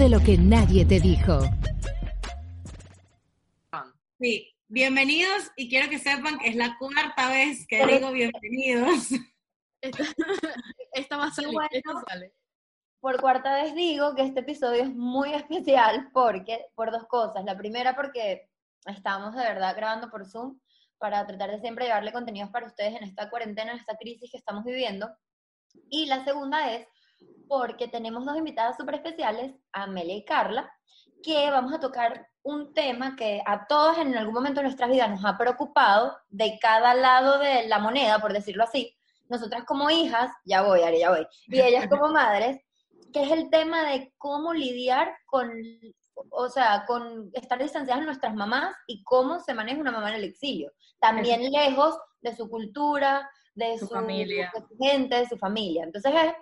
de Lo que nadie te dijo. Sí, bienvenidos y quiero que sepan que es la cuarta vez que digo bienvenidos. Esta, esta va a salir, Bueno. esta sale. Por cuarta vez digo que este episodio es muy especial porque, por dos cosas. La primera porque estamos de verdad grabando por Zoom para tratar de siempre llevarle contenidos para ustedes en esta cuarentena, en esta crisis que estamos viviendo. Y la segunda es porque tenemos dos invitadas súper especiales, Amelia y Carla, que vamos a tocar un tema que a todos en algún momento de nuestras vidas nos ha preocupado de cada lado de la moneda, por decirlo así. Nosotras como hijas, ya voy, Ari, ya voy, y ellas como madres, que es el tema de cómo lidiar con, o sea, con estar distanciadas de nuestras mamás y cómo se maneja una mamá en el exilio. También lejos de su cultura, de Su su, familia. gente, de su familia. Entonces es,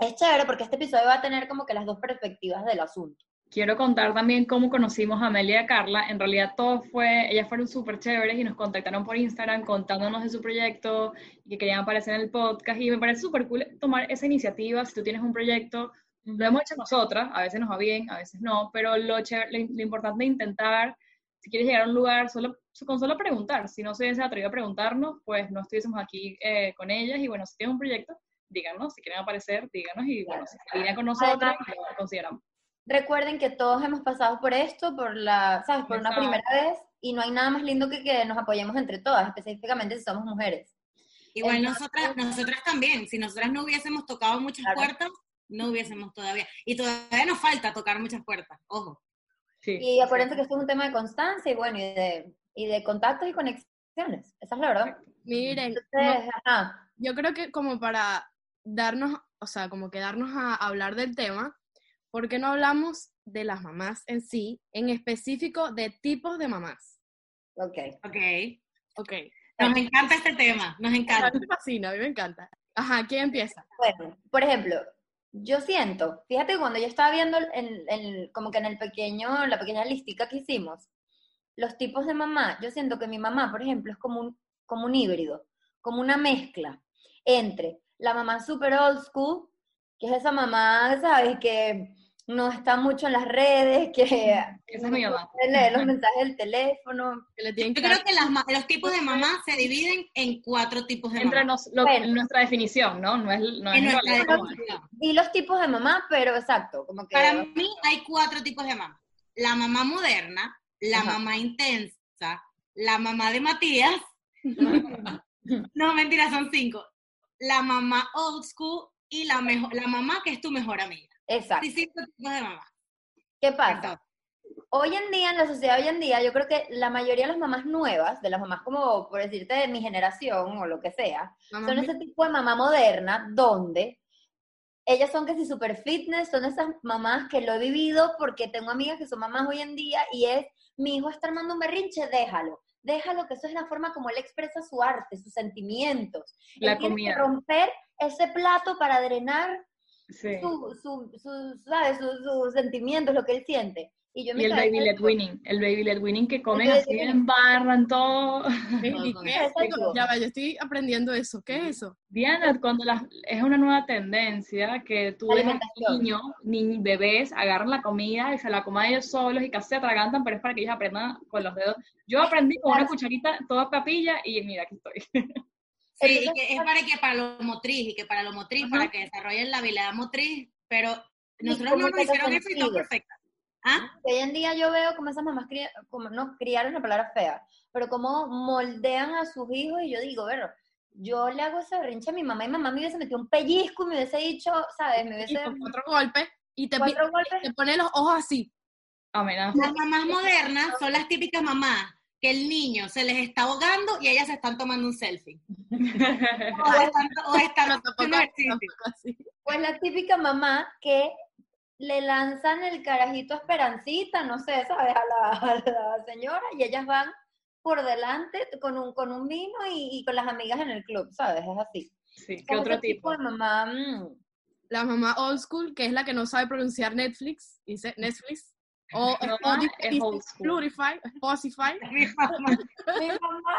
es chévere porque este episodio va a tener como que las dos perspectivas del asunto. Quiero contar también cómo conocimos a Amelia y a Carla. En realidad todo fue, ellas fueron súper chéveres y nos contactaron por Instagram contándonos de su proyecto y que querían aparecer en el podcast. Y me parece súper cool tomar esa iniciativa. Si tú tienes un proyecto, lo hemos hecho nosotras, a veces nos va bien, a veces no, pero lo, chévere- lo, importante de intentar, si quieres llegar a un lugar, solo, con solo preguntar. Si no se hubiesen atrevido a preguntarnos, pues no estuviésemos aquí eh, con ellas. Y bueno, si tienen un proyecto, díganos, si quieren aparecer, díganos y bueno, si se alinean con nosotras, lo consideramos. Recuerden que todos hemos pasado por esto, por la, ¿sabes? Por una primera vez, y no hay nada más lindo que que nos apoyemos entre todas, específicamente si somos mujeres. Igual Entonces- nosotras, nosotras también, si nosotras no hubiésemos tocado muchas Claro. puertas, no hubiésemos todavía. Y todavía nos falta tocar muchas puertas, ojo. Sí. Y acuérdense que esto es un tema de constancia y bueno, y de, y de contactos y conexiones. Esa es la verdad. Miren, Entonces, ajá, yo creo que como para darnos, o sea, como que darnos a hablar del tema, ¿por qué no hablamos de las mamás en sí, en específico de tipos de mamás? ok. Ok. Ok. Nos encanta este tema, nos A encanta. mí me fascina, a mí me encanta. Ajá, ¿quién empieza? Bueno, por ejemplo, yo siento, fíjate que cuando yo estaba viendo en, en- como que en el pequeño, la pequeña listica que hicimos, los tipos de mamá, yo siento que mi mamá, por ejemplo, es como un, como un híbrido, como una mezcla entre la mamá super old school, que es esa mamá, ¿sabes? Que no está mucho en las redes, que Esa es mi mamá. lee los mensajes del teléfono. Que le tienen Yo creo que las los tipos de mamá se dividen en cuatro tipos de Entre mamá. nos, lo- Bueno. nuestra definición, ¿no? No es, no es nuestra. Y los tipos de mamá, pero exacto, como que... Para mí hay cuatro tipos de mamá. La mamá moderna, la Ajá. mamá intensa, la mamá de Matías. no, mentira, son cinco. La mamá old school y la, mejor, la mamá que es tu mejor amiga. Exacto. Cinco tipos de mamá. ¿Qué pasa? Entonces, Hoy en día, en la sociedad hoy en día, yo creo que la mayoría de las mamás nuevas, de las mamás como, por decirte, de mi generación o lo que sea, Mamá son ese tipo de mamá moderna, donde ellas son que si super fitness, son esas mamás que lo he vivido porque tengo amigas que son mamás hoy en día y es, mi hijo está armando un berrinche, déjalo. Déjalo, que eso es la forma como él expresa su arte, sus sentimientos. La él tiene que comida. romper ese plato para drenar Sí. su, su, su, ¿sabes? Sus sentimientos, lo que él siente. Y yo el baby led winning, el baby led winning que comen así led en barra, en todo. ¿Y Todo. qué es Exacto. eso? Ya va, yo estoy aprendiendo eso. ¿Qué es eso? Diana, cuando las, es una nueva tendencia que tú ves niños, ni bebés, agarran la comida y se la coman ellos solos y casi se atragantan, pero es para que ellos aprendan con los dedos. Yo aprendí con una cucharita toda papilla y mira, aquí estoy. Sí, y Entonces, que es para que para lo motriz y que para lo motriz, para que desarrollen la habilidad motriz, pero nosotros no nos hicieron eso y todo perfecta. ¿Ah? Hoy en día yo veo como esas mamás, cría- como no criaron la palabra fea, pero como moldean a sus hijos y yo digo, bueno, yo le hago ese berrinche a mi mamá y mamá me hubiese metido un pellizco y me hubiese dicho, ¿sabes? Me Y hubiese con cuatro golpes y te, golpes. te pone los ojos así. Amenaza. Las mamás modernas son las típicas mamás que el niño se les está ahogando y ellas se están tomando un selfie. O están, o están No, tampoco, tampoco así. Pues la típica mamá que le lanzan el carajito a Esperancita, no sé, ¿sabes? A la, a la señora y ellas van por delante con un, con un vino y, y con las amigas en el club, ¿sabes? Es así. Sí, ¿qué Como otro ese tipo? de mamá, mm, La mamá old school, que es la que no sabe pronunciar Netflix, dice Netflix. O Ah, Spotify, dice es old school. Spotify, Spotify. Mi mamá. mi mamá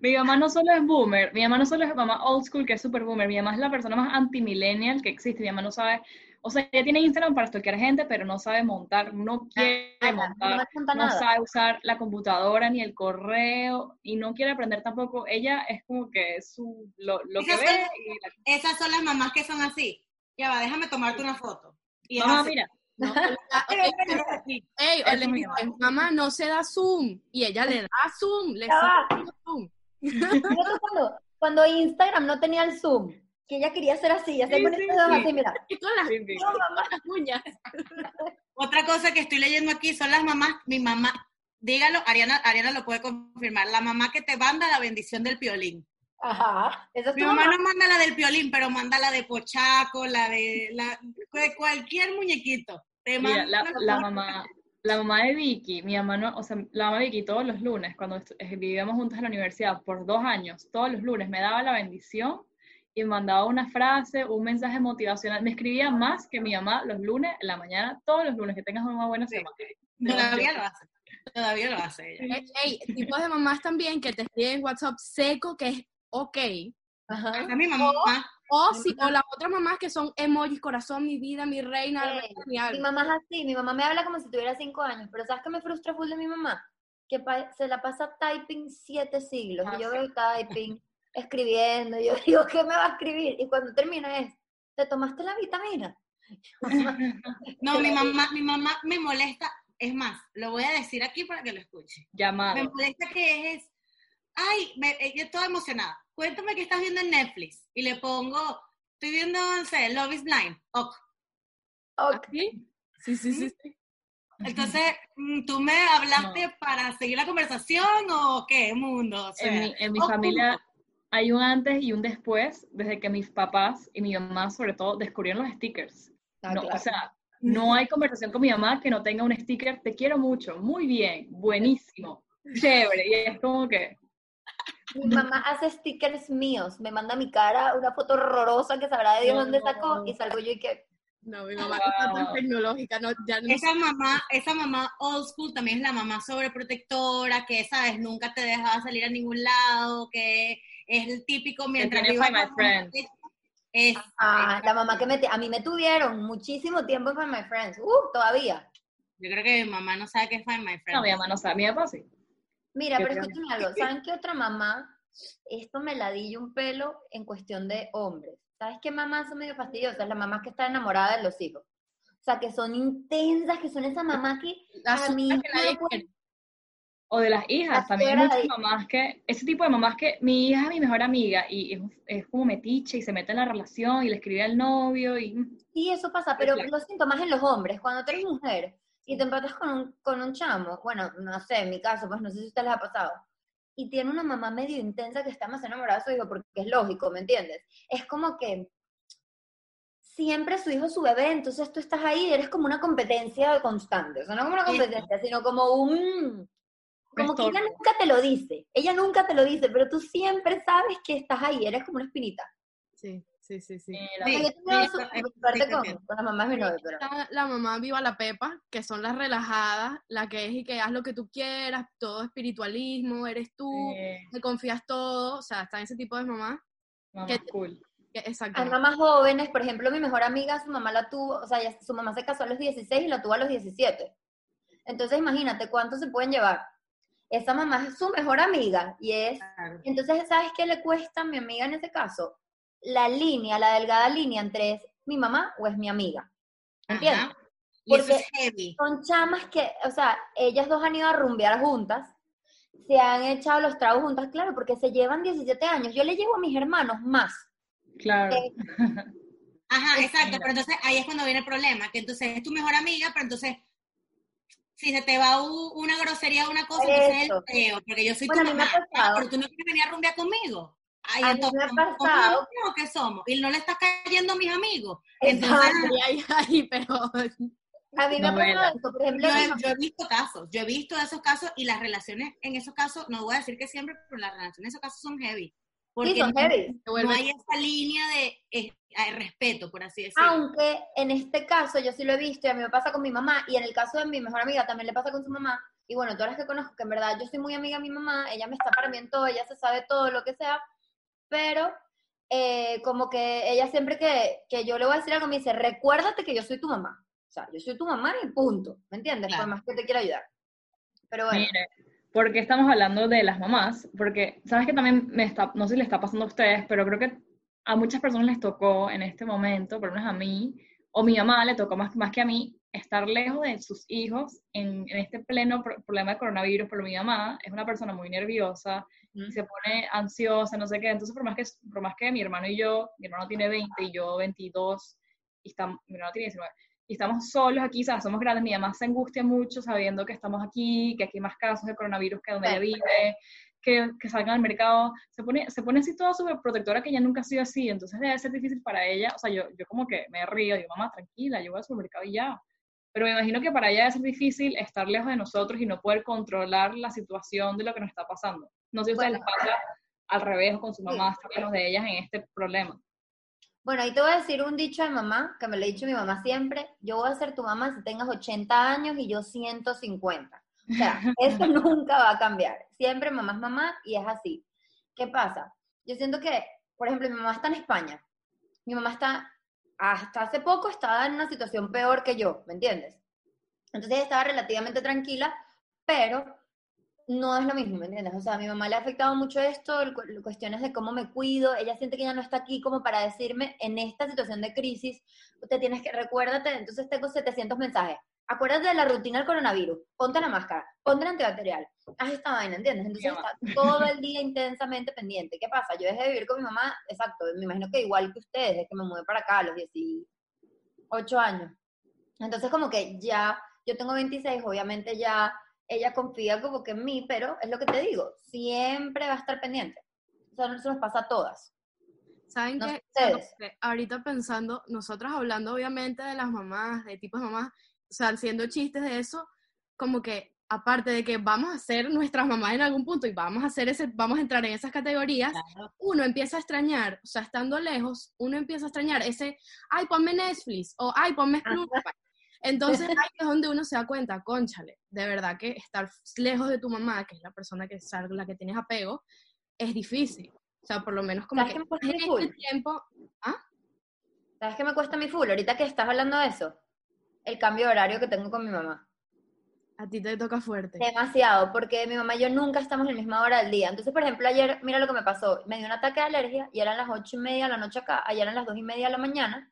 Mi mamá no solo es boomer, mi mamá no solo es mamá old school, que es super boomer, mi mamá es la persona más anti-millennial que existe. Mi mamá no sabe, o sea, ella tiene Instagram para stalkear gente, pero no sabe montar, no quiere Nada, no montar, no sabe usar la computadora ni el correo y no quiere aprender tampoco. Ella es como que su, lo, lo que ve y la- Esas son las mamás que son así. Ya va, déjame tomarte una foto. Y mamá, mira, No, le dicen, mamá, no se da zoom. Y ella le da zoom, le dando zoom. Cuando, cuando Instagram no tenía el zoom, que ella quería hacer así, ya se Sí, sí, sí. así, mira. Y con las, sí, sí. con las uñas. Otra cosa que estoy leyendo aquí son las mamás, mi mamá, dígalo, Ariana, Ariana lo puede confirmar, la mamá que te manda la bendición del piolín. Ajá. Esa es Mi tu mamá mamá. no manda la del piolín, pero manda la de Pochaco, la de, la, de cualquier muñequito. Te Mira, la, manda la mamá, la mamá de Vicky, mi mamá no, o sea, la mamá de Vicky todos los lunes, cuando eh, vivíamos juntas en la universidad por dos años, todos los lunes me daba la bendición y me mandaba una frase, un mensaje motivacional. Me escribía más que mi mamá los lunes, en la mañana, todos los lunes, que tengas una buena Sí. semana. Todavía lo hace. Todavía lo hace ella. Ey, ey, tipos de mamás también que te escriben en WhatsApp seco, que es ok. Ajá. Mi mamá. O, si, o las otras mamás que son emojis, corazón, mi vida, mi reina, Eh, reina, mi Mi mamá es así, mi mamá me habla como si tuviera cinco años, pero ¿sabes qué me frustra full de mi mamá? Que pa- se la pasa typing siete siglos, Ah, y yo sí. veo typing, escribiendo, y yo digo, ¿qué me va a escribir? Y cuando termina es, ¿te tomaste la vitamina? No, mi mamá, mi mamá me molesta. Es más, lo voy a decir aquí para que lo escuche. Me Llamado. molesta que es, ay, me, ella es toda emocionada. Cuéntame qué estás viendo en Netflix. Y le pongo, estoy viendo, no sé, Love is Blind. Ok. Ok. ¿Sí? Sí, sí, sí. Entonces, mm, ¿tú me hablaste para seguir la conversación o qué, mundo? O sea, En mi, en mi o familia hay un antes y un después, desde que mis papás y mi mamá, sobre todo, descubrieron los stickers. Ah, No, claro. O sea, no hay conversación con mi mamá que no tenga un sticker, te quiero mucho, muy bien, buenísimo, chévere. Y es como que, Mi mamá hace stickers míos, me manda a mi cara una foto horrorosa que sabrá de Dios dónde sacó, y salgo yo y que, No, mi mamá está tan Wow. tecnológica, no, ya no Esa mamá, esa mamá old school también es la mamá sobreprotectora, que, ¿sabes? Nunca te dejaba salir a ningún lado, que es el típico mientras tiene viva Find Friends. Es, ah, la mamá que me, a mí me tuvieron muchísimo tiempo en My Friends, uh, todavía. yo creo que mi mamá no sabe qué es Find My Friend. no, mi mamá no sabe, mi papá sí. Mira, pero escúchame algo, ¿saben qué otra mamá? Esto me ladilla un pelo en cuestión de hombres. ¿Sabes qué mamás son medio fastidiosas? Las mamás que están enamoradas de los hijos. O sea, que son intensas, que son esas mamás que la a mí que nadie. O de las hijas, La también hay muchas de- mamás que, ese tipo de mamás que mi hija es mi mejor amiga y es, es como metiche y se mete en la relación y le escribe al novio y Sí, eso pasa, pero lo siento más en los hombres. Cuando tú eres mujer y te empatas con un, con un chamo, bueno, no sé, en mi caso, pues no sé si a ustedes les ha pasado, y tiene una mamá medio intensa que está más enamorada de su hijo, porque es lógico, ¿me entiendes? Es como que siempre su hijo es su bebé, entonces tú estás ahí y eres como una competencia constante. O sea, no como una competencia, sino como un... Como que ella nunca te lo dice, ella nunca te lo dice, pero tú siempre sabes que estás ahí, eres como una espinita. Sí, sí, sí, sí. eh, la- Sí, sí, sí con, con las mamás de novio, pero... Está la mamá viva la pepa, que son las relajadas, la que es y que haz lo que tú quieras, todo espiritualismo, eres tú, eh, te confías todo, o sea, está ese tipo de mamá. mamá ¿Qué- cool. que- exacto. Hay mamás jóvenes, por ejemplo, mi mejor amiga, su mamá la tuvo, o sea, ella- su mamá se casó a los 16 y la tuvo a los 17. Entonces, imagínate cuánto se pueden llevar. Esa mamá es su mejor amiga y es... Claro. Entonces, ¿sabes qué le cuesta a mi amiga en ese caso? La línea, la delgada línea entre es mi mamá o es mi amiga. ¿Entiendes? Ajá. Y eso Porque- es heavy. Son chamas que, o sea, ellas dos han ido a rumbear juntas, se han echado los tragos juntas, claro, porque se llevan 17 años. Yo le llevo a mis hermanos más. Claro. Eh, Ajá, exacto, pero entonces ahí es cuando viene el problema, que entonces es tu mejor amiga, pero entonces si se te va una grosería o una cosa, entonces es el feo, porque yo soy Bueno, tu mamá, pero tú no quieres venir a rumbear conmigo. Ay, A mí entonces, me ha ¿cómo- cómo pasado. no? ¿qué somos? Y no le estás cayendo a mis amigos. Entonces, Exacto. Y ahí, ahí, pero A mí me ha pasado eso, por ejemplo, yo yo he visto casos, yo he visto esos casos y las relaciones en esos casos, no voy a decir que siempre, pero las relaciones en esos casos son heavy. Porque sí, son no, heavy. no hay esa línea de eh, hay respeto, por así decirlo. Aunque en este caso yo sí lo he visto y a mí me pasa con mi mamá y en el caso de mi mejor amiga también le pasa con su mamá, y bueno, todas las que conozco, que en verdad yo soy muy amiga de mi mamá, ella me está para mí en todo, ella se sabe todo lo que sea, pero eh, como que ella siempre que, que yo le voy a decir algo me dice, recuérdate que yo soy tu mamá. O sea, yo soy tu mamá y punto, ¿me entiendes? Claro. Por más que te quiera ayudar. Pero bueno, Mire, ¿por qué estamos hablando de las mamás? Porque, ¿sabes que también me está, no sé si le está pasando a ustedes, pero creo que a muchas personas les tocó en este momento, por lo menos a mí, o mi mamá le tocó más, más que a mí, estar lejos de sus hijos en, en este pleno pro- problema de coronavirus, pero mi mamá es una persona muy nerviosa, Ujú. se pone ansiosa, no sé qué, entonces por más que, por más que mi hermano y yo, mi hermano tiene 20 y yo 22, y estamos, mi hermano tiene 19, y estamos solos aquí, ¿sabes? somos grandes, mi mamá se angustia mucho sabiendo que estamos aquí, que aquí hay más casos de coronavirus que donde ella vive, que, que salgan al mercado, se pone, se pone así toda súper protectora que ella nunca ha sido así, entonces debe ser difícil para ella, o sea, yo, yo como que me río, digo, mamá, tranquila, yo voy al supermercado y ya, pero me imagino que para ella debe ser difícil estar lejos de nosotros y no poder controlar la situación de lo que nos está pasando. No sé si ustedes les pasa al revés o con su mamá, estar lejos de ellas en este problema. Bueno, ahí te voy a decir un dicho de mamá, que me lo ha dicho mi mamá siempre, yo voy a ser tu mamá si tengas 80 años y yo 150. O sea, eso nunca va a cambiar. Siempre mamá es mamá y es así. ¿Qué pasa? Yo siento que, por ejemplo, mi mamá está en España. Mi mamá está, hasta hace poco estaba en una situación peor que yo, ¿me entiendes? Entonces estaba relativamente tranquila, pero no es lo mismo, ¿me entiendes? O sea, a mi mamá le ha afectado mucho esto, cuestiones de cómo me cuido, ella siente que ella no está aquí como para decirme, en esta situación de crisis, te tienes que, recuérdate, entonces tengo 700 mensajes, acuérdate de la rutina del coronavirus, ponte la máscara, ponte el antibacterial, haz esta vaina, ¿entiendes? Entonces está todo el día intensamente pendiente. ¿Qué pasa? Yo dejé de vivir con mi mamá, exacto, me imagino que igual que ustedes, desde que me mudé para acá a los 18 años. Entonces como que ya, yo tengo 26, obviamente ya ella confía como que en mí, pero es lo que te digo, siempre va a estar pendiente. O sea, eso nos pasa a todas. ¿Saben No qué? Ahorita pensando, nosotras hablando obviamente de las mamás, de tipos de mamás, o sea, haciendo chistes de eso, como que aparte de que vamos a ser nuestras mamás en algún punto y vamos a hacer ese, vamos a entrar en esas categorías, Claro. uno empieza a extrañar, o sea, estando lejos, uno empieza a extrañar ese, ay, ponme Netflix, o ay, ponme Spotify. Entonces ahí es donde uno se da cuenta, conchale, de verdad que estar lejos de tu mamá, que es la persona que sal- la que tienes apego, es difícil. O sea, por lo menos como ¿Sabes que cuesta en mi este tiempo, ¿Sabes qué me cuesta mi full? Ahorita que estás hablando de eso, el cambio de horario que tengo con mi mamá. a ti te toca fuerte. Demasiado, porque mi mamá y yo nunca estamos en la misma hora del día. Entonces, por ejemplo, ayer, mira lo que me pasó. Me dio un ataque de alergia y eran las ocho y media de la noche acá, ayer eran las dos y media de la mañana.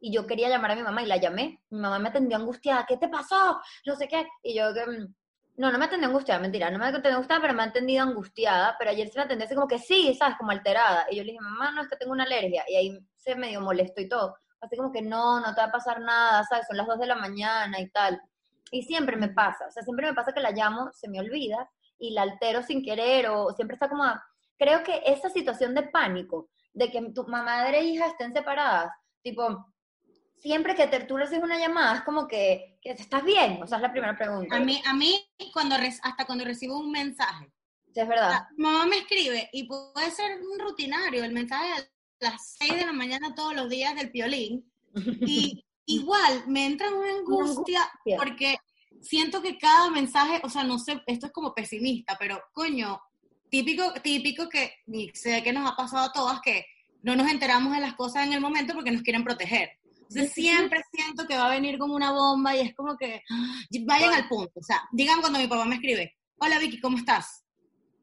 Y yo quería llamar a mi mamá y la llamé. Mi mamá me atendió angustiada. ¿Qué te pasó? No sé qué. Y yo que... mm, No, no me atendió angustiada, mentira. No me atendió angustiada, pero me ha atendido angustiada. Pero ayer se me atendió así como que sí, ¿sabes? Como alterada. Y yo le dije, mamá, no, es que tengo una alergia. Y ahí se medio molestó y todo. Así como que no, no te va a pasar nada, ¿sabes? Son las dos de la mañana y tal. Y siempre me pasa, o sea, siempre me pasa que la llamo, se me olvida y la altero sin querer o siempre está como... a- Creo que esa situación de pánico, de que tu madre e hija estén separadas, tipo, siempre que te, tú recibes una llamada es como que, que estás bien, o sea, es la primera pregunta. A mí, a mí cuando re- hasta cuando recibo un mensaje, Sí, es verdad. Mamá me escribe y puede ser un rutinario, el mensaje las 6 de la mañana todos los días del piolín. Y igual me entra una angustia angustia. porque siento que cada mensaje, o sea, no sé, esto es como pesimista, pero coño, típico, típico que sé que nos ha pasado a todas que no nos enteramos de las cosas en el momento porque nos quieren proteger. Entonces siempre siento que va a venir como una bomba y es como que ¡ah! vayan al punto. O sea, digan cuando mi papá me escribe, hola Vicky, ¿cómo estás?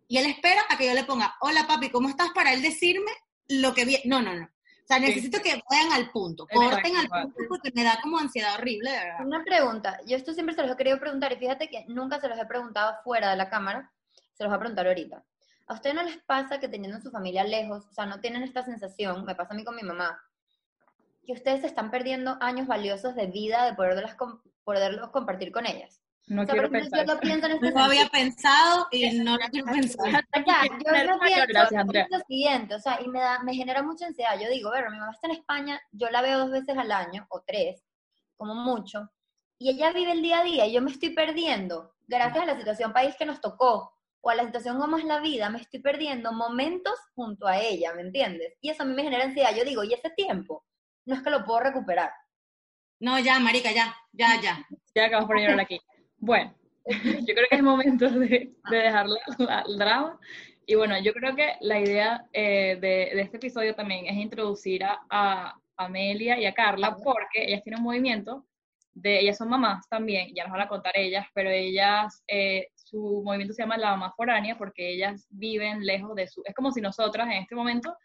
Y él espera a que yo le ponga, hola papi, ¿cómo estás? Para él decirme lo que viene. No, no, no. O sea, necesito que vayan al punto, corten al punto porque me da como ansiedad horrible, de verdad. Una pregunta, yo esto siempre se los he querido preguntar y fíjate que nunca se los he preguntado fuera de la cámara, se los voy a preguntar ahorita. ¿A ustedes no les pasa que teniendo su familia lejos, o sea, no tienen esta sensación, me pasa a mí con mi mamá, que ustedes se están perdiendo años valiosos de vida de poderlos, poderlos compartir con ellas? No O sea, quiero pensar. yo lo pienso en este No lo había pensado y no lo quiero pensar. Ya, yo Tener lo pienso gracias, lo siguiente, o sea, y me, da, me genera mucha ansiedad. Yo digo, bueno, mi mamá está en España, yo la veo dos veces al año, o tres, como mucho, y ella vive el día a día, y yo me estoy perdiendo, gracias a la situación país que nos tocó, o a la situación como es la vida, me estoy perdiendo momentos junto a ella, ¿me entiendes? Y eso a mí me genera ansiedad. Yo digo, ¿y ese tiempo? No es que lo puedo recuperar. No, ya, marica, ya, ya, ya. Ya acabamos por llorar aquí. Bueno, yo creo que es momento de, de dejar la, el drama. Y bueno, yo creo que la idea eh, de, de, este episodio también es introducir a, a, Amelia y a Carla, porque ellas tienen un movimiento, de, ellas son mamás también, ya nos van a contar ellas, pero ellas, eh, su movimiento se llama La Mamá Foránea, porque ellas viven lejos de su, es como si nosotras en este momento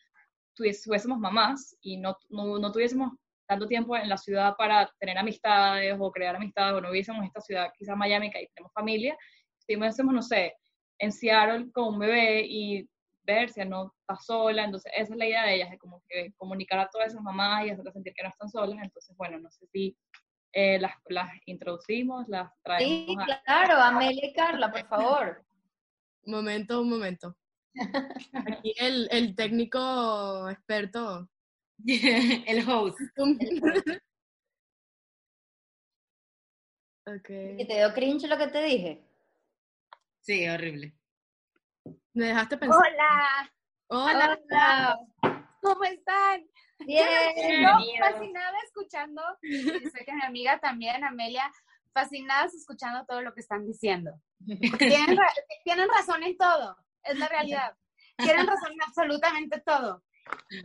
tuviésemos mamás y no, no, no tuviésemos tanto tiempo en la ciudad para tener amistades o crear amistades, o no viviésemos en esta ciudad, quizás Miami, que ahí tenemos familia, si no sé, en Seattle con un bebé y ver si no está sola, entonces esa es la idea de ellas, de como que comunicar a todas esas mamás y hacerlas sentir que no están solas, entonces bueno, no sé si eh, las, las introducimos, las traemos. Sí, claro, Amelia y Carla, por favor. momento, un momento. Aquí el, el técnico experto el host. okay. ¿Y te dio cringe lo que te dije? Sí, horrible. Me dejaste pensar. Hola. Hola. Hola. ¿Cómo están? Bien. Yo fascinada escuchando, sé que mi amiga también, Amelia, fascinadas escuchando todo lo que están diciendo. Tienen razón en todo, es la realidad. Tienen razón en absolutamente todo.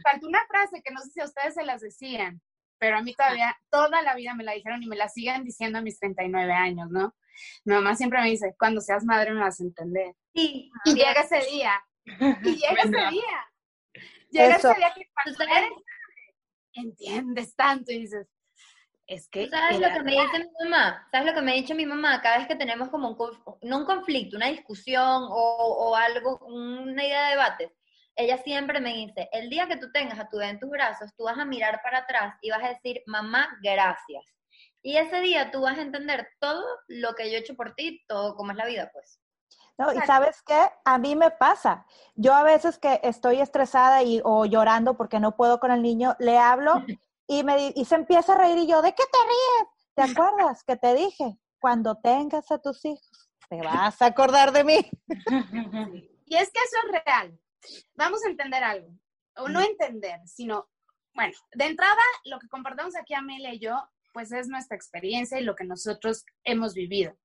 Faltó una frase que no sé si a ustedes se las decían, pero a mí todavía, toda la vida me la dijeron y me la siguen diciendo a mis 39 años, ¿no? Mi mamá siempre me dice, cuando seas madre me vas a entender. Sí. Y llega ese día. Y llega ese día. Llega Eso. ese día que cuando eres madre, entiendes tanto y dices, es que... ¿Sabes lo que me dice mi mamá? ¿Sabes lo que me ha dicho mi mamá? Cada vez que tenemos como un, no un conflicto, una discusión o, o algo, una idea de debate, ella siempre me dice, el día que tú tengas a tu bebé en tus brazos, tú vas a mirar para atrás y vas a decir, mamá, gracias. Y ese día tú vas a entender todo lo que yo he hecho por ti, todo cómo es la vida, pues. No, y sabes qué, a mí me pasa. Yo a veces que estoy estresada y, o llorando porque no puedo con el niño, le hablo y, me, y se empieza a reír y yo, ¿de qué te ríes? ¿Te acuerdas que te dije? Cuando tengas a tus hijos, te vas a acordar de mí. Y es que eso es real. Vamos a entender algo. O no entender, sino, bueno, de entrada, lo que compartimos aquí Amelia y yo, pues es nuestra experiencia y lo que nosotros hemos vivido,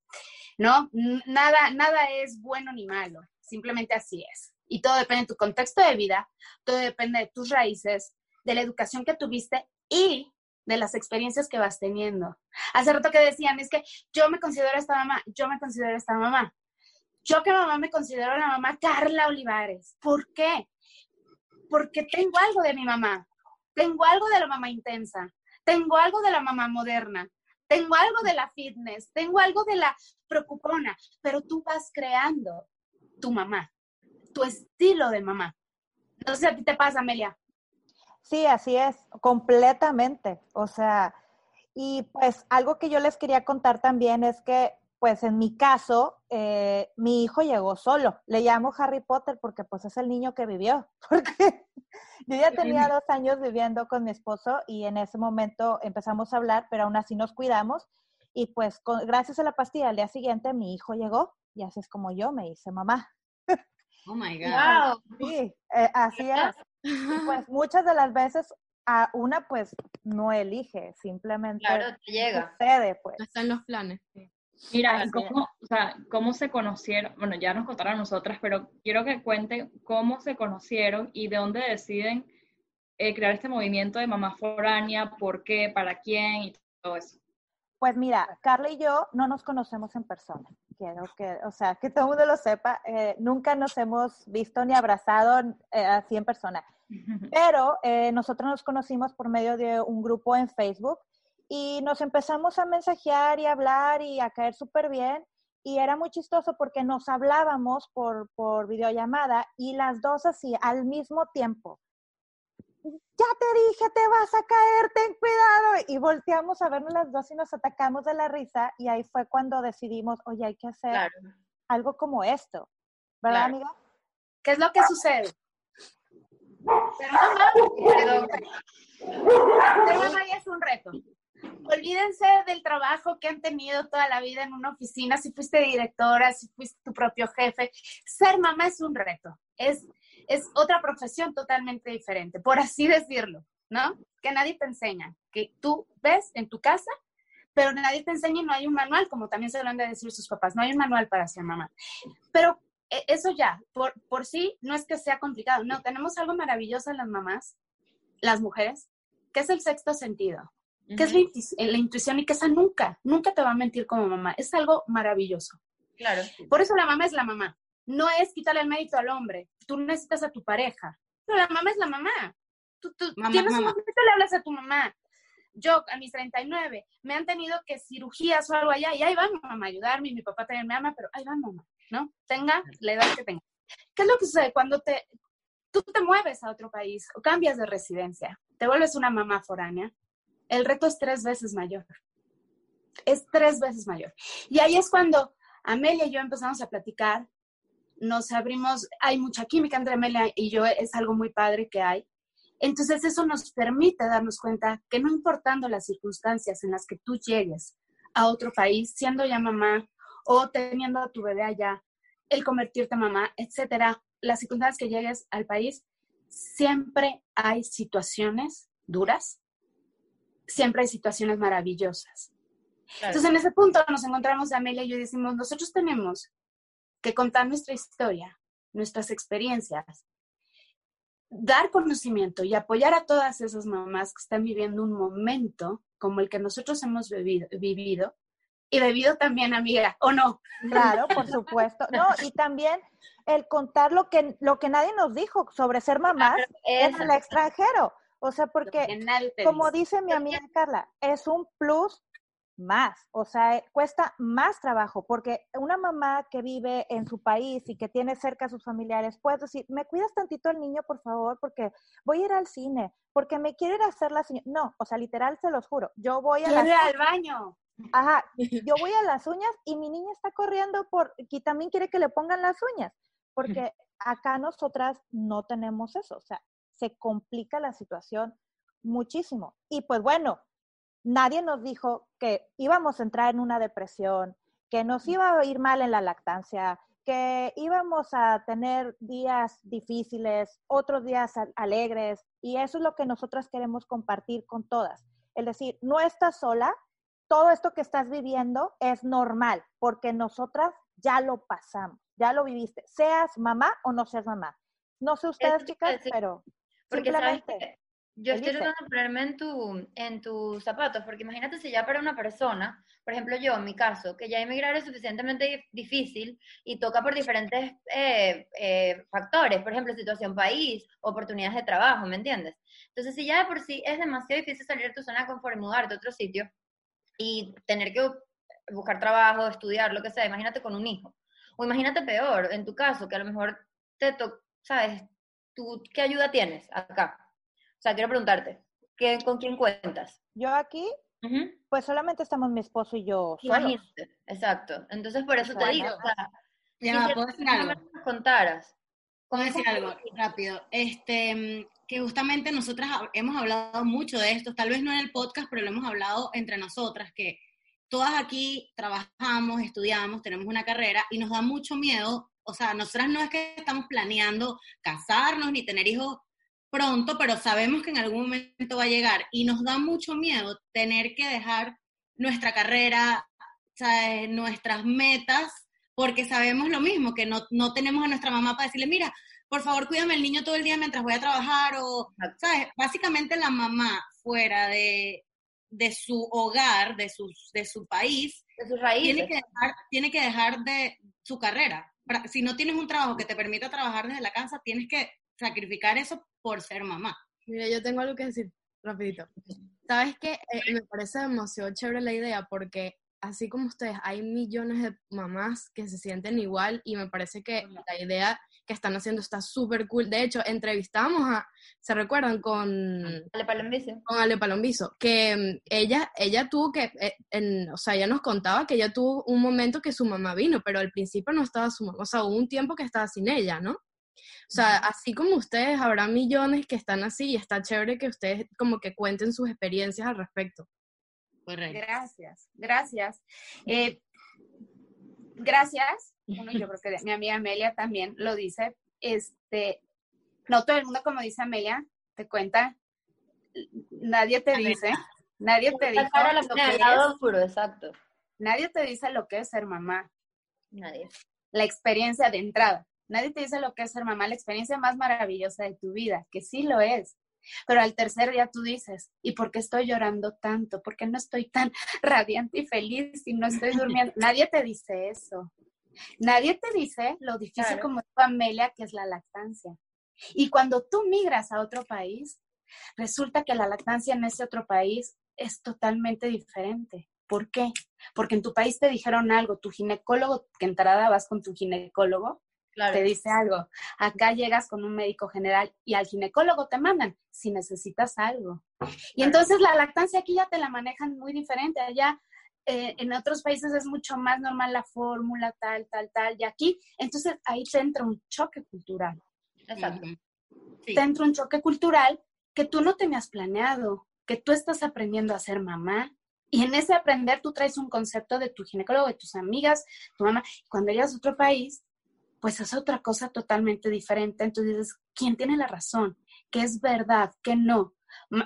¿no? Nada, nada es bueno ni malo, simplemente así es. Y todo depende de tu contexto de vida, todo depende de tus raíces, de la educación que tuviste y de las experiencias que vas teniendo. Hace rato que decían, es que yo me considero esta mamá, yo me considero esta mamá. Yo que mamá me considero la mamá Carla Olivares. ¿Por qué? Porque tengo algo de mi mamá. Tengo algo de la mamá intensa. Tengo algo de la mamá moderna. Tengo algo de la fitness. Tengo algo de la preocupona. Pero tú vas creando tu mamá, tu estilo de mamá. No sé si a ti te pasa, Amelia. Sí, así es, completamente. O sea, y pues algo que yo les quería contar también es que, pues en mi caso, eh, mi hijo llegó solo. Le llamo Harry Potter porque pues es el niño que vivió. Porque yo ya tenía dos años viviendo con mi esposo y en ese momento empezamos a hablar, pero aún así nos cuidamos. Y pues con- gracias a la pastilla al día siguiente mi hijo llegó y así es como yo me hice mamá. Oh my God. Wow. Sí, eh, así es. Y pues muchas de las veces a una pues no elige, simplemente Claro, te llega. sucede pues. Está en los planes. Mira, Así ¿y ¿cómo, o sea, ¿cómo se conocieron? Bueno, ya nos contaron a nosotras, pero quiero que cuenten cómo se conocieron y de dónde deciden eh, crear este movimiento de mamá foránea, por qué, para quién y todo eso. Pues mira, Carla y yo no nos conocemos en persona. Quiero que, o sea, que todo el mundo lo sepa. eh, nunca nos hemos visto ni abrazado eh, así en persona. Pero eh, nosotros nos conocimos por medio de un grupo en Facebook y nos empezamos a mensajear y a hablar y a caer súper bien. Y era muy chistoso porque nos hablábamos por, por videollamada y las dos así al mismo tiempo. Ya te dije, te vas a caer, ten cuidado. Y volteamos a vernos las dos y nos atacamos de la risa. Y ahí fue cuando decidimos, oye, hay que hacer Claro. algo como esto. ¿Verdad, Claro. amiga? ¿Qué es lo que sucede? Mamá, Perdón. ya es un reto. Olvídense del trabajo que han tenido toda la vida en una oficina, si fuiste directora, si fuiste tu propio jefe. Ser mamá es un reto. Es, es otra profesión totalmente diferente, por así decirlo, ¿no? Que nadie te enseña. Que tú ves en tu casa, pero nadie te enseña y no hay un manual, como también se lo han de decir sus papás, no hay un manual para ser mamá. Pero eh, eso ya, por, por sí, no es que sea complicado, no, tenemos algo maravilloso en las mamás, las mujeres, que es el sexto sentido, que es la, intu- la intuición y que esa nunca, nunca te va a mentir como mamá, es algo maravilloso. Claro. Por eso la mamá es la mamá. No es quitarle el mérito al hombre. Tú necesitas a tu pareja. Pero la mamá es la mamá. Tú, tú Mamá, tienes un mamá. momento le hablas a tu mamá. Yo, a mis 39, me han tenido que cirugías o algo allá, y ahí va mamá a ayudarme, y mi papá también me ama, pero ahí va mamá, ¿no? Tenga la edad que tenga. ¿Qué es lo que sucede cuando te, tú te mueves a otro país o cambias de residencia, te vuelves una mamá foránea? El reto es tres veces mayor. Es tres veces mayor. Y ahí es cuando Amelia y yo empezamos a platicar, nos abrimos, hay mucha química entre Amelia y yo, es algo muy padre que hay. Entonces eso nos permite darnos cuenta que no importando las circunstancias en las que tú llegues a otro país, siendo ya mamá o teniendo a tu bebé allá, el convertirte mamá, etcétera, las circunstancias que llegues al país, siempre hay situaciones duras, siempre hay situaciones maravillosas. Entonces, en ese punto nos encontramos Amelia y yo y decimos, nosotros tenemos que contar nuestra historia, nuestras experiencias, dar conocimiento y apoyar a todas esas mamás que están viviendo un momento como el que nosotros hemos vivido, vivido y bebido también, amiga, ¿o no? Claro, por supuesto. No, y también el contar lo que, lo que nadie nos dijo sobre ser mamás en el extranjero. O sea, porque como dice. mi amiga Carla, es un plus más, o sea, cuesta más trabajo, porque una mamá que vive en su país y que tiene cerca a sus familiares, puede decir, ¿me cuidas tantito al niño, por favor? Porque voy a ir al cine, porque me quiero ir a hacer la señora. No, o sea, literal, se los juro, yo voy a las ir al baño. Ajá, yo voy a las uñas y mi niña está corriendo por, y también quiere que le pongan las uñas, porque acá nosotras no tenemos eso, o sea, se complica la situación muchísimo. Y pues bueno, nadie nos dijo que íbamos a entrar en una depresión, que nos iba a ir mal en la lactancia, que íbamos a tener días difíciles, otros días alegres, y eso es lo que nosotras queremos compartir con todas. Es decir, no estás sola, todo esto que estás viviendo es normal, porque nosotras ya lo pasamos, ya lo viviste, seas mamá o no seas mamá. No sé ustedes, chicas, pero Porque sabes simplemente, que yo estoy Elise. tratando de ponerme en, tu, en tus zapatos, porque imagínate si ya para una persona, por ejemplo yo en mi caso, que ya emigrar es suficientemente dif- difícil y toca por diferentes eh, eh, factores, por ejemplo situación país, oportunidades de trabajo, ¿me entiendes? Entonces si ya de por sí es demasiado difícil salir de tu zona de confort y mudarte a otro sitio y tener que buscar trabajo, estudiar, lo que sea, imagínate con un hijo. O imagínate peor, en tu caso, que a lo mejor te toca, ¿sabes? ¿Tú qué ayuda tienes acá? O sea, quiero preguntarte, ¿qué, ¿con quién cuentas? yo aquí, Ujú. pues solamente estamos mi esposo y yo solos. Imagínate, exacto. Entonces, por eso te digo, o sea, Ya va, quisiera ¿puedo decir algo? nos contaras. Puedo decir algo rápido. Este, que justamente nosotras hemos hablado mucho de esto, tal vez no en el podcast, pero lo hemos hablado entre nosotras, que todas aquí trabajamos, estudiamos, tenemos una carrera y nos da mucho miedo. O sea, nosotras no es que estamos planeando casarnos ni tener hijos pronto, pero sabemos que en algún momento va a llegar y nos da mucho miedo tener que dejar nuestra carrera, ¿sabes? nuestras metas, porque sabemos lo mismo, que no, no tenemos a nuestra mamá para decirle, mira, por favor, cuídame el niño todo el día mientras voy a trabajar, o, ¿sabes? Básicamente la mamá fuera de, de su hogar, de, sus, de su país, De sus raíces. tiene que, dejar, tiene que dejar de su carrera. Si no tienes un trabajo que te permita trabajar desde la casa, tienes que sacrificar eso por ser mamá. Mira, yo tengo algo que decir, rapidito. ¿Sabes qué? Eh, me parece demasiado chévere la idea porque así como ustedes, hay millones de mamás que se sienten igual y me parece que la idea que están haciendo está súper cool. De hecho, entrevistamos a, ¿se recuerdan? Con, Dale palo en bici. con Ale Palombizo, que mm, ella, ella tuvo que, eh, en- o sea, ella nos contaba que ella tuvo un momento que su mamá vino, pero al principio no estaba su mamá, o sea, hubo un tiempo que estaba sin ella, ¿no? O sea, así como ustedes, habrá millones que están así y está chévere que ustedes como que cuenten sus experiencias al respecto. Correcto. Gracias, gracias. Eh, gracias. Bueno, yo creo que mi amiga Amelia también lo dice. Este, no todo el mundo, como dice Amelia, te cuenta. Nadie te dice, Nadie te la lo que es. exacto. Nadie te dice lo que es ser mamá. Nadie. La experiencia de entrada. Nadie te dice lo que es ser mamá, la experiencia más maravillosa de tu vida, que sí lo es. Pero al tercer día tú dices, ¿y por qué estoy llorando tanto? ¿Por qué no estoy tan radiante y feliz y no estoy durmiendo? Nadie te dice eso. Nadie te dice lo difícil Claro. como dijo Amelia, que es la lactancia. Y cuando tú migras a otro país, resulta que la lactancia en ese otro país es totalmente diferente. ¿Por qué? Porque en tu país te dijeron algo, tu ginecólogo, que entrada vas con tu ginecólogo, Claro. te dice algo. Acá llegas con un médico general y al ginecólogo te mandan si necesitas algo. Y entonces la lactancia aquí ya te la manejan muy diferente. Allá eh, en otros países es mucho más normal la fórmula, tal, tal, tal. Y aquí, entonces ahí te entra un choque cultural. Exacto. Sí. Te entra un choque cultural que tú no tenías planeado, que tú estás aprendiendo a ser mamá. Y en ese aprender tú traes un concepto de tu ginecólogo, de tus amigas, tu mamá. Cuando llegas a otro país, pues es otra cosa totalmente diferente. Entonces dices, ¿quién tiene la razón? ¿Qué es verdad? ¿Qué no?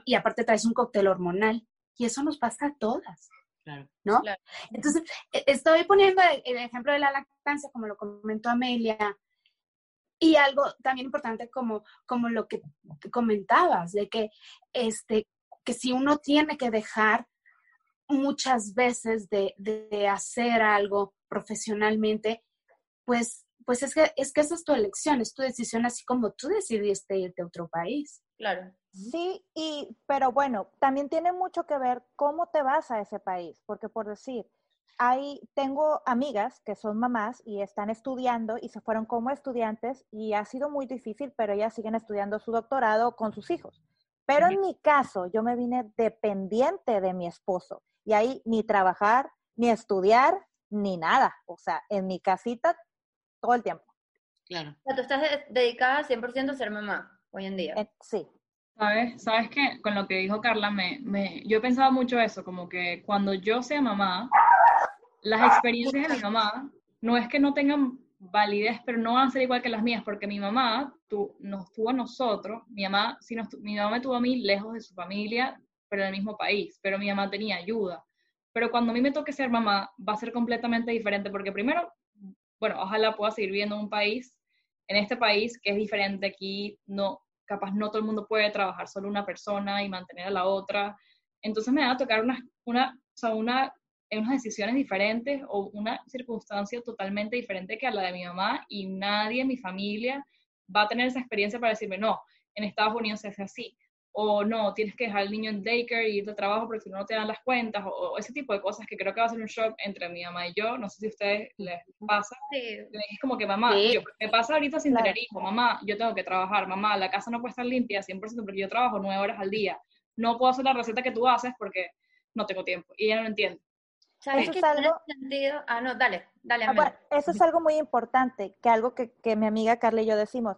Y aparte traes un cóctel hormonal. Y eso nos pasa a todas, Claro. ¿no? Claro. Entonces, e- estoy poniendo el el ejemplo de la lactancia, como lo comentó Amelia, y algo también importante como, como lo que comentabas, de que, este, que si uno tiene que dejar muchas veces de, de hacer algo profesionalmente, pues, pues es, que, es que esa es tu elección, es tu decisión, así como tú decidiste irte a otro país. Claro. Sí, y, pero bueno, también tiene mucho que ver cómo te vas a ese país, porque por decir, hay, tengo amigas que son mamás y están estudiando y se fueron como estudiantes y ha sido muy difícil, pero ellas siguen estudiando su doctorado con sus hijos. Pero en mi caso, yo me vine dependiente de mi esposo y ahí ni trabajar, ni estudiar, ni nada. O sea, en mi casita todo el tiempo. Claro. O sea, tú estás de- dedicada 100% a ser mamá hoy en día. Eh, sí. ¿Sabes? ¿Sabes qué? Con lo que dijo Carla, me, me, yo he pensado mucho eso, como que cuando yo sea mamá, las experiencias de mi mamá no es que no tengan validez, pero no van a ser igual que las mías, porque mi mamá tu, nos tuvo a nosotros, mi mamá, sí nos mi mamá me tuvo a mí lejos de su familia, pero en el mismo país, pero mi mamá tenía ayuda. Pero cuando a mí me toque ser mamá, va a ser completamente diferente, porque primero, bueno, ojalá pueda seguir viviendo en un país, en este país que es diferente aquí, no, capaz no todo el mundo puede trabajar solo una persona y mantener a la otra. Entonces me va a tocar una, una, o sea, una, unas decisiones diferentes o una circunstancia totalmente diferente que a la de mi mamá y nadie en mi familia va a tener esa experiencia para decirme, no, en Estados Unidos se hace así, o no, tienes que dejar al niño en daycare y ir de trabajo porque si no no te dan las cuentas, o, o ese tipo de cosas que creo que va a ser un shock entre mi mamá y yo, no sé si a ustedes les pasa, Sí. es como que mamá, Sí. yo- me pasa ahorita sin Claro. tener hijo, mamá, yo tengo que trabajar, mamá, la casa no puede estar limpia 100% porque yo trabajo nueve horas al día, no puedo hacer la receta que tú haces porque no tengo tiempo, y ella no lo entiende. ¿Sabes Eso es algo- sentido? Ah, no, dale, dale, Ah, bueno, eso es algo muy importante, que algo que, que mi amiga Carla y yo decimos,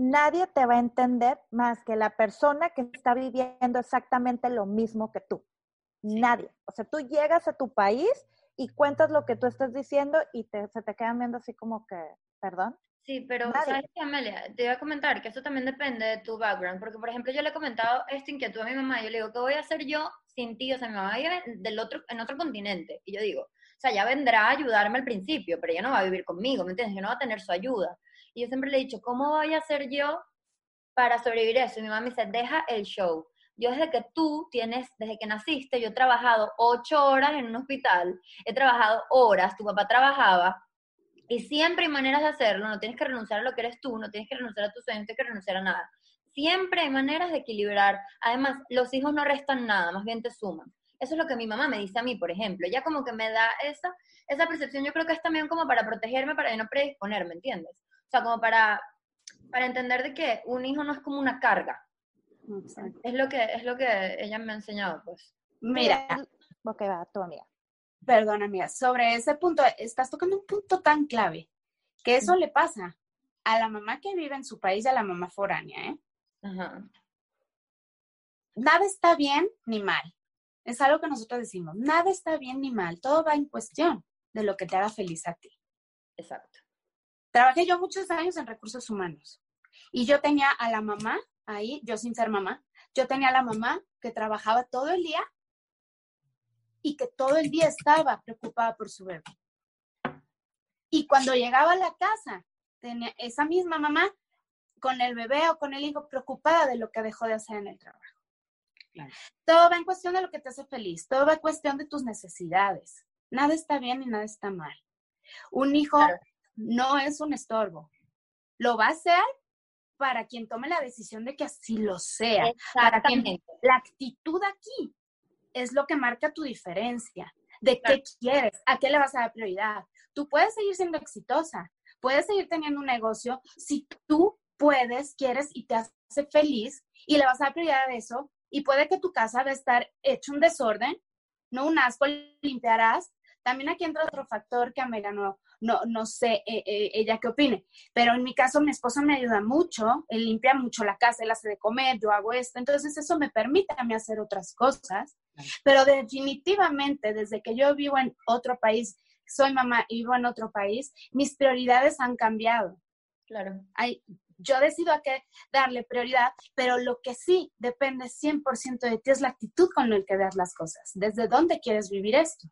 nadie te va a entender más que la persona que está viviendo exactamente lo mismo que tú. Nadie. O sea, tú llegas a tu país y cuentas lo que tú estás diciendo y te, se te quedan viendo así como que, perdón. Sí, pero Nadie. ¿sabes qué, Amelia? Te iba a comentar que eso también depende de tu background, porque por ejemplo yo le he comentado esta inquietud a mi mamá, yo le digo, ¿qué voy a hacer yo sin ti? O sea, mi mamá vive del otro, en otro continente, y yo digo, o sea, ya vendrá a ayudarme al principio, pero ella no va a vivir conmigo, ¿me entiendes? Yo no va a tener su ayuda. Y yo siempre le he dicho, ¿cómo voy a hacer yo para sobrevivir eso? Y mi mamá me dice, deja el show. Yo desde que tú tienes, desde que naciste, yo he trabajado ocho horas en un hospital, he trabajado horas, tu papá trabajaba, y siempre hay maneras de hacerlo, no tienes que renunciar a lo que eres tú, no tienes que renunciar a tu sueño, no tienes que renunciar a nada. Siempre hay maneras de equilibrar. Además, los hijos no restan nada, más bien te suman. Eso es lo que mi mamá me dice a mí, por ejemplo. Ella como que me da esa, esa percepción, yo creo que es también como para protegerme, para no predisponerme, ¿entiendes? O sea, como para, para entender de que un hijo no es como una carga. Es lo que, es lo que ella me ha enseñado, pues. Mira, Ok, va, tu amiga. perdón, amiga, sobre ese punto, estás tocando un punto tan clave, que eso le pasa a la mamá que vive en su país y a la mamá foránea, ¿eh? Ajá. Nada está bien ni mal. Es algo que nosotros decimos, nada está bien ni mal, todo va en cuestión de lo que te haga feliz a ti. Exacto. Trabajé yo muchos años en recursos humanos y yo tenía a la mamá ahí, yo sin ser mamá, yo tenía a la mamá que trabajaba todo el día y que todo el día estaba preocupada por su bebé. Y cuando llegaba a la casa, tenía esa misma mamá con el bebé o con el hijo preocupada de lo que dejó de hacer en el trabajo. Todo va en cuestión de lo que te hace feliz, todo va en cuestión de tus necesidades. Nada está bien y nada está mal. Un hijo no es un estorbo. Lo va a ser para quien tome la decisión de que así lo sea. Para quien, la actitud aquí es lo que marca tu diferencia. De qué quieres, a qué le vas a dar prioridad. Tú puedes seguir siendo exitosa, puedes seguir teniendo un negocio si tú puedes, quieres y te hace feliz y le vas a dar prioridad a eso. Y puede que tu casa va a estar hecho un desorden, no un asco, limpiarás. También aquí entra otro factor que me ganó no, no sé eh, eh, ella qué opine. Pero en mi caso, mi esposo me ayuda mucho, él limpia mucho la casa, él hace de comer, yo hago esto, entonces eso me permite a mí hacer otras cosas. Pero definitivamente, desde que yo vivo en otro país, soy mamá y vivo en otro país, mis prioridades han cambiado. Claro. Hay, yo decido a qué darle prioridad, pero lo que sí depende 100% de ti es la actitud con la que das las cosas. ¿Desde dónde quieres vivir esto?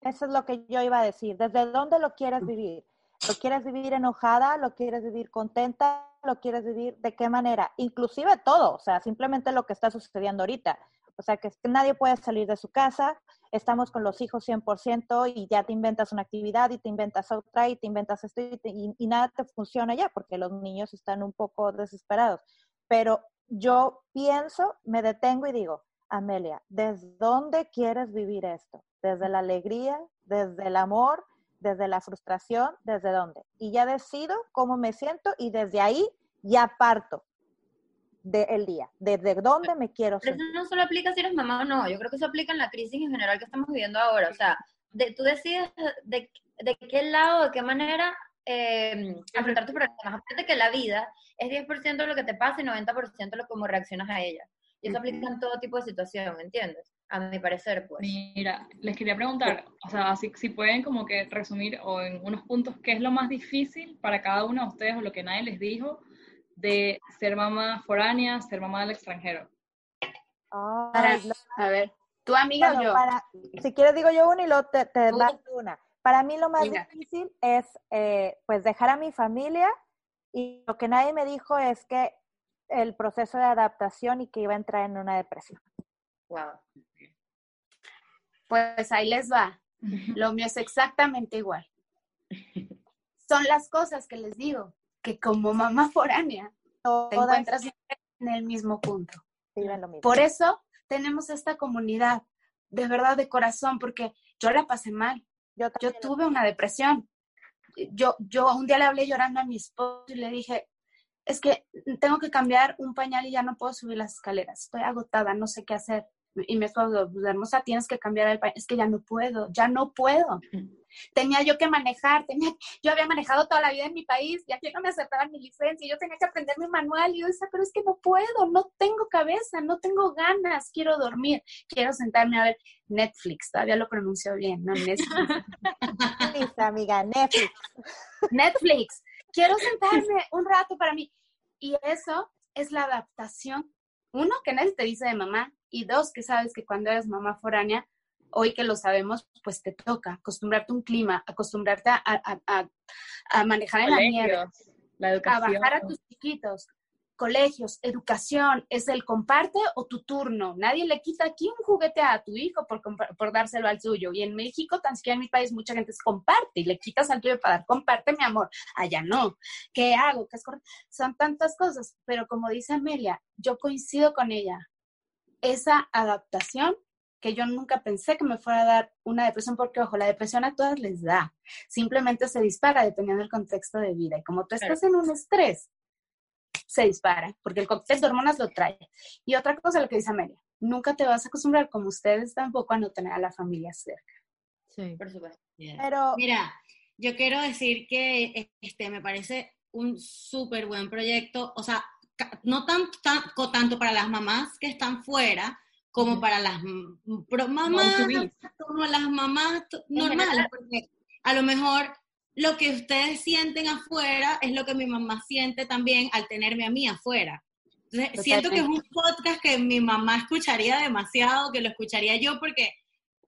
Eso es lo que yo iba a decir. ¿Desde dónde lo quieres vivir? ¿Lo quieres vivir enojada? ¿Lo quieres vivir contenta? ¿Lo quieres vivir de qué manera? Inclusive todo, o sea, simplemente lo que está sucediendo ahorita. O sea, que nadie puede salir de su casa, estamos con los hijos 100% y ya te inventas una actividad y te inventas otra y te inventas esto y, y nada te funciona ya porque los niños están un poco desesperados. Pero yo pienso, me detengo y digo, Amelia, ¿desde dónde quieres vivir esto? ¿Desde la alegría? ¿Desde el amor? ¿Desde la frustración? ¿Desde dónde? Y ya decido cómo me siento y desde ahí ya parto del día, desde dónde me quiero sentir. Pero eso no solo aplica si eres mamá o no, yo creo que eso aplica en la crisis en general que estamos viviendo ahora. O sea, tú decides de, qué lado, de qué manera eh, afrontar tus problemas. Aparte que la vida es 10% de lo que te pasa y 90% de lo cómo reaccionas a ella. Y eso aplica en todo tipo de situación, ¿me entiendes? A mi parecer, pues. Mira, les quería preguntar, o sea, si, si pueden como que resumir o en unos puntos qué es lo más difícil para cada uno de ustedes o lo que nadie les dijo de ser mamá foránea, ser mamá del extranjero. a ver, tu amiga o yo. si quieres digo yo una y luego te, te una. Para mí lo más difícil es eh, pues dejar a mi familia y lo que nadie me dijo es que el proceso de adaptación y que iba a entrar en una depresión. Wow. Pues ahí les va. Lo mío es exactamente igual. Son las cosas que les digo, que como mamá foránea te encuentras en el mismo punto. Por eso tenemos esta comunidad, de verdad, de corazón, porque yo la pasé mal. Yo, yo tuve una depresión. Yo, yo un día le hablé llorando a mi esposo y le dije, es que tengo que cambiar un pañal y ya no puedo subir las escaleras, estoy agotada, no sé qué hacer. Y me esposo, pues, hermosa, tienes que cambiar el pañal, es que ya no puedo, ya no puedo. Tenía yo que manejar, tenía, yo había manejado toda la vida en mi país y aquí no me aceptaban mi licencia, yo tenía que aprender mi manual y yo decía, pero es que no puedo, no tengo cabeza, no tengo ganas, quiero dormir, quiero sentarme a ver Netflix, todavía lo pronuncio bien, no Netflix. amiga, Netflix. Netflix, quiero sentarme un rato para mí. Y eso es la adaptación. Uno, que nadie te dice de mamá. Y dos, que sabes que cuando eres mamá foránea, hoy que lo sabemos, pues te toca acostumbrarte a un clima, acostumbrarte a, manejar en la nieve, a bajar a tus chiquitos, colegios, educación, es el comparte o tu turno. Nadie le quita aquí un juguete a tu hijo por, por dárselo al suyo. Y en México, tan siquiera en mi país, mucha gente es comparte y le quitas al tuyo para dar, comparte mi amor. Allá no. ¿Qué hago? ¿Qué es Son tantas cosas, pero como dice Amelia, yo coincido con ella. Esa adaptación que yo nunca pensé que me fuera a dar una depresión, porque ojo, la depresión a todas les da, simplemente se dispara dependiendo del contexto de vida. Y como tú estás en un estrés, se dispara, porque el cóctel de hormonas lo trae. Y otra cosa, lo que dice Amelia, nunca te vas a acostumbrar, como ustedes tampoco, a no tener a la familia cerca. Sí, por supuesto. Pero, mira, yo quiero decir que este me parece un súper buen proyecto, o sea, no tanto, tanto para las mamás que están fuera, como para las mamás, como las mamás normales, porque a lo mejor lo que ustedes sienten afuera es lo que mi mamá siente también al tenerme a mí afuera. siento que es un podcast que mi mamá escucharía demasiado, que lo escucharía yo porque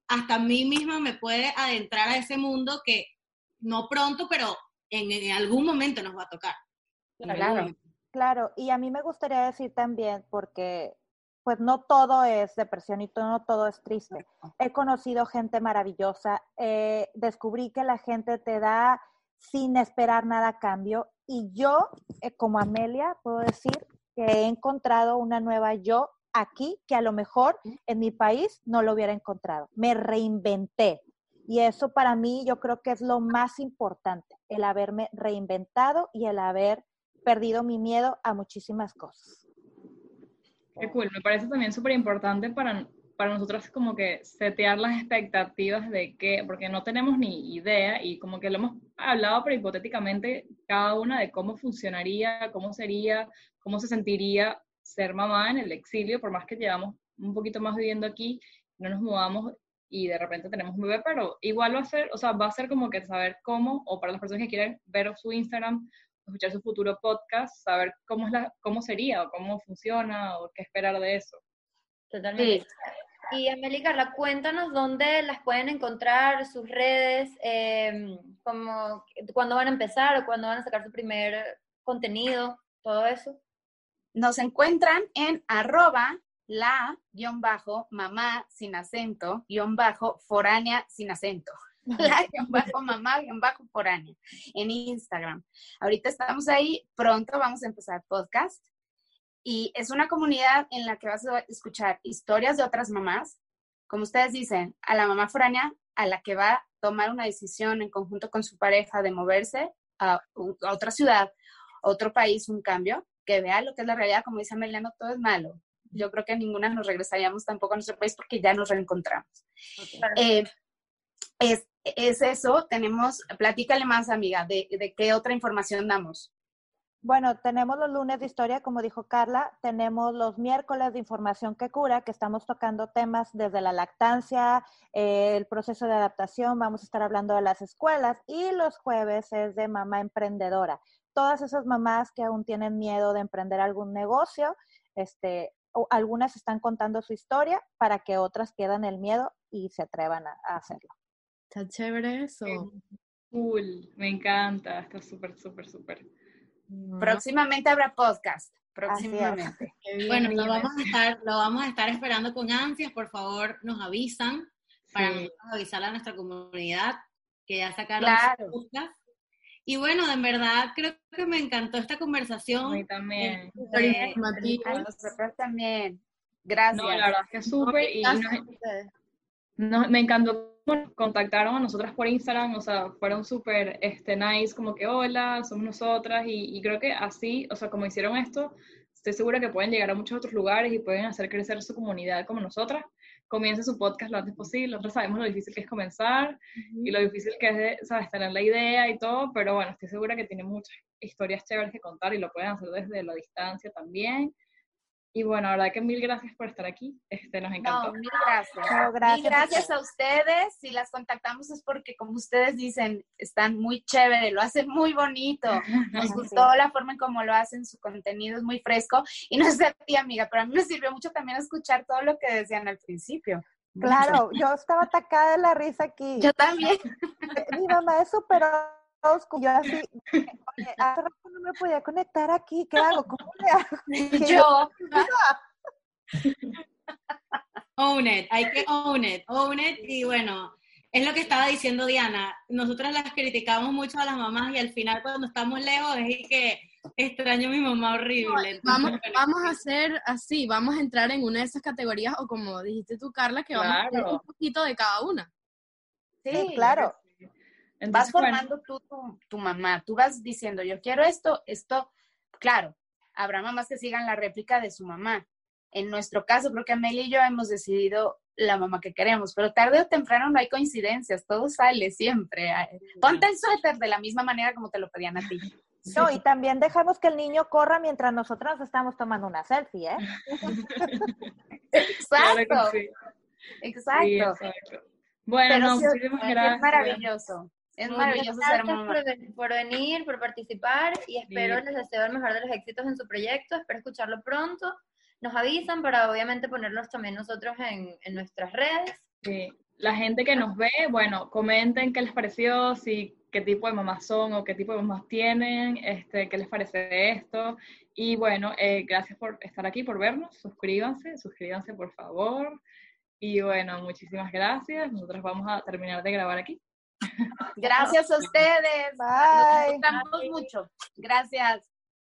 hasta a mí misma me puede adentrar a ese mundo que no pronto, pero en, en algún momento nos va a tocar. Claro. Claro, y a mí me gustaría decir también, porque pues no todo es depresión y todo, no todo es triste. He conocido gente maravillosa, eh, descubrí que la gente te da sin esperar nada a cambio y yo, eh, como Amelia, puedo decir que he encontrado una nueva yo aquí que a lo mejor en mi país no lo hubiera encontrado. Me reinventé. Y eso para mí yo creo que es lo más importante, el haberme reinventado y el haber perdido mi miedo a muchísimas cosas. Qué cool, me parece también súper importante para, para nosotros como que setear las expectativas de que, porque no tenemos ni idea y como que lo hemos hablado, pero hipotéticamente cada una de cómo funcionaría, cómo sería, cómo se sentiría ser mamá en el exilio, por más que llevamos un poquito más viviendo aquí, no nos mudamos y de repente tenemos un bebé, pero igual va a ser, o sea, va a ser como que saber cómo, o para las personas que quieren ver su Instagram, escuchar su futuro podcast, saber cómo, es la, cómo sería o cómo funciona o qué esperar de eso. Totalmente. Y Amelia Carla, cuéntanos dónde las pueden encontrar, sus redes, eh, como cuándo van a empezar o cuándo van a sacar su primer contenido, todo eso. Nos encuentran en arroba la guion bajo mamá sin acento guion bajo foránea sin acento. La guion bajo mamá bajo foránea en Instagram. Ahorita estamos ahí, pronto vamos a empezar podcast y es una comunidad en la que vas a escuchar historias de otras mamás, como ustedes dicen, a la mamá foránea a la que va a tomar una decisión en conjunto con su pareja de moverse a, otra ciudad, a otro país, un cambio, que vea lo que es la realidad, como dice Amelia, no todo es malo. Yo creo que ninguna nos regresaríamos tampoco a nuestro país porque ya nos reencontramos. Eh, es, es eso, tenemos, platícale más, amiga, de, de qué otra información damos. Bueno, tenemos los lunes de historia, como dijo Carla, tenemos los miércoles de información que cura, que estamos tocando temas desde la lactancia, eh, el proceso de adaptación, vamos a estar hablando de las escuelas y los jueves es de mamá emprendedora. Todas esas mamás que aún tienen miedo de emprender algún negocio, este, algunas están contando su historia para que otras quedan el miedo y se atrevan a hacerlo. Está chévere eso. Cool, me encanta, está súper, súper, súper. Próximamente habrá podcast, próximamente. Bueno, lo vamos, a estar, lo vamos a estar esperando con ansias. Por favor, nos avisan para Sí. avisarle a nuestra comunidad que ya sacaron Claro. sus podcast. Y bueno, en verdad creo que me encantó esta A conversación. mí también. Eh, informativo. A nosotros también. Gracias. No, la verdad es que súper y nos, Ustedes. nos- me encantó nos contactaron a nosotras por Instagram, o sea, fueron súper este, nice, como que hola, somos nosotras y, y creo que así, o sea, como hicieron esto, estoy segura que pueden llegar a muchos otros lugares y pueden hacer crecer su comunidad como nosotras. Comiencen su podcast lo antes posible, nosotros sabemos lo difícil que es comenzar y lo difícil que es, de, ¿sabes?, tener la idea y todo, pero bueno, estoy segura que tienen muchas historias chéveres que contar y lo pueden hacer desde la distancia también. Y bueno, la verdad que mil gracias por estar aquí, este, nos encantó. No, mil gracias. No, gracias. Mil gracias a ustedes. Si las contactamos es porque, como ustedes dicen, están muy chévere, lo hacen muy bonito. Nos gustó la forma en cómo lo hacen, su contenido es muy fresco. Y no sé a ti, amiga, pero a mí me sirvió mucho también escuchar todo lo que decían al principio. Claro, yo estaba atacada de la risa aquí. Yo también. mi mamá es súper Yo así, oye, hace rato no me podía conectar aquí, ¿qué hago? ¿Cómo le hago? Yo. Own it, hay que own it, own it. Y bueno, es lo que estaba diciendo Diana. Nosotras las criticamos mucho a las mamás y al final cuando estamos lejos es que extraño a mi mamá horrible. Vamos, bueno, vamos a hacer así, vamos a entrar en una de esas categorías, o como dijiste tú, Carla, que vamos a hacer un poquito de cada una. Sí, claro. Vas bueno, formando tú tu, tu mamá, tú vas diciendo, yo quiero esto, esto, claro, habrá mamás que sigan la réplica de su mamá. En nuestro caso, creo que Amelia y yo hemos decidido la mamá que queremos, pero tarde o temprano no hay coincidencias, todo sale siempre. Ponte el suéter de la misma manera como te lo pedían a ti. No, y también dejamos que el niño corra mientras nosotras estamos tomando una selfie, ¿eh? claro Exacto, sí. exacto. Sí, exacto. Bueno, Pero no, sí, muchísimas es maravilloso, es maravilloso ser gracias mamá. por, por venir, por participar y espero les deseo el mejor de los éxitos en su proyecto. Espero escucharlo pronto. Nos avisan para obviamente ponerlos también nosotros en, en nuestras redes. Sí. la gente que nos ve, bueno, comenten qué les pareció, si qué tipo de mamás son o qué tipo de mamás tienen, este, qué les parece esto. Y bueno, eh, gracias por estar aquí, por vernos. Suscríbanse, suscríbanse por favor. Y bueno, muchísimas gracias. Nosotros vamos a terminar de grabar aquí. Gracias a ustedes. Bye. Nos gustamos mucho. Gracias.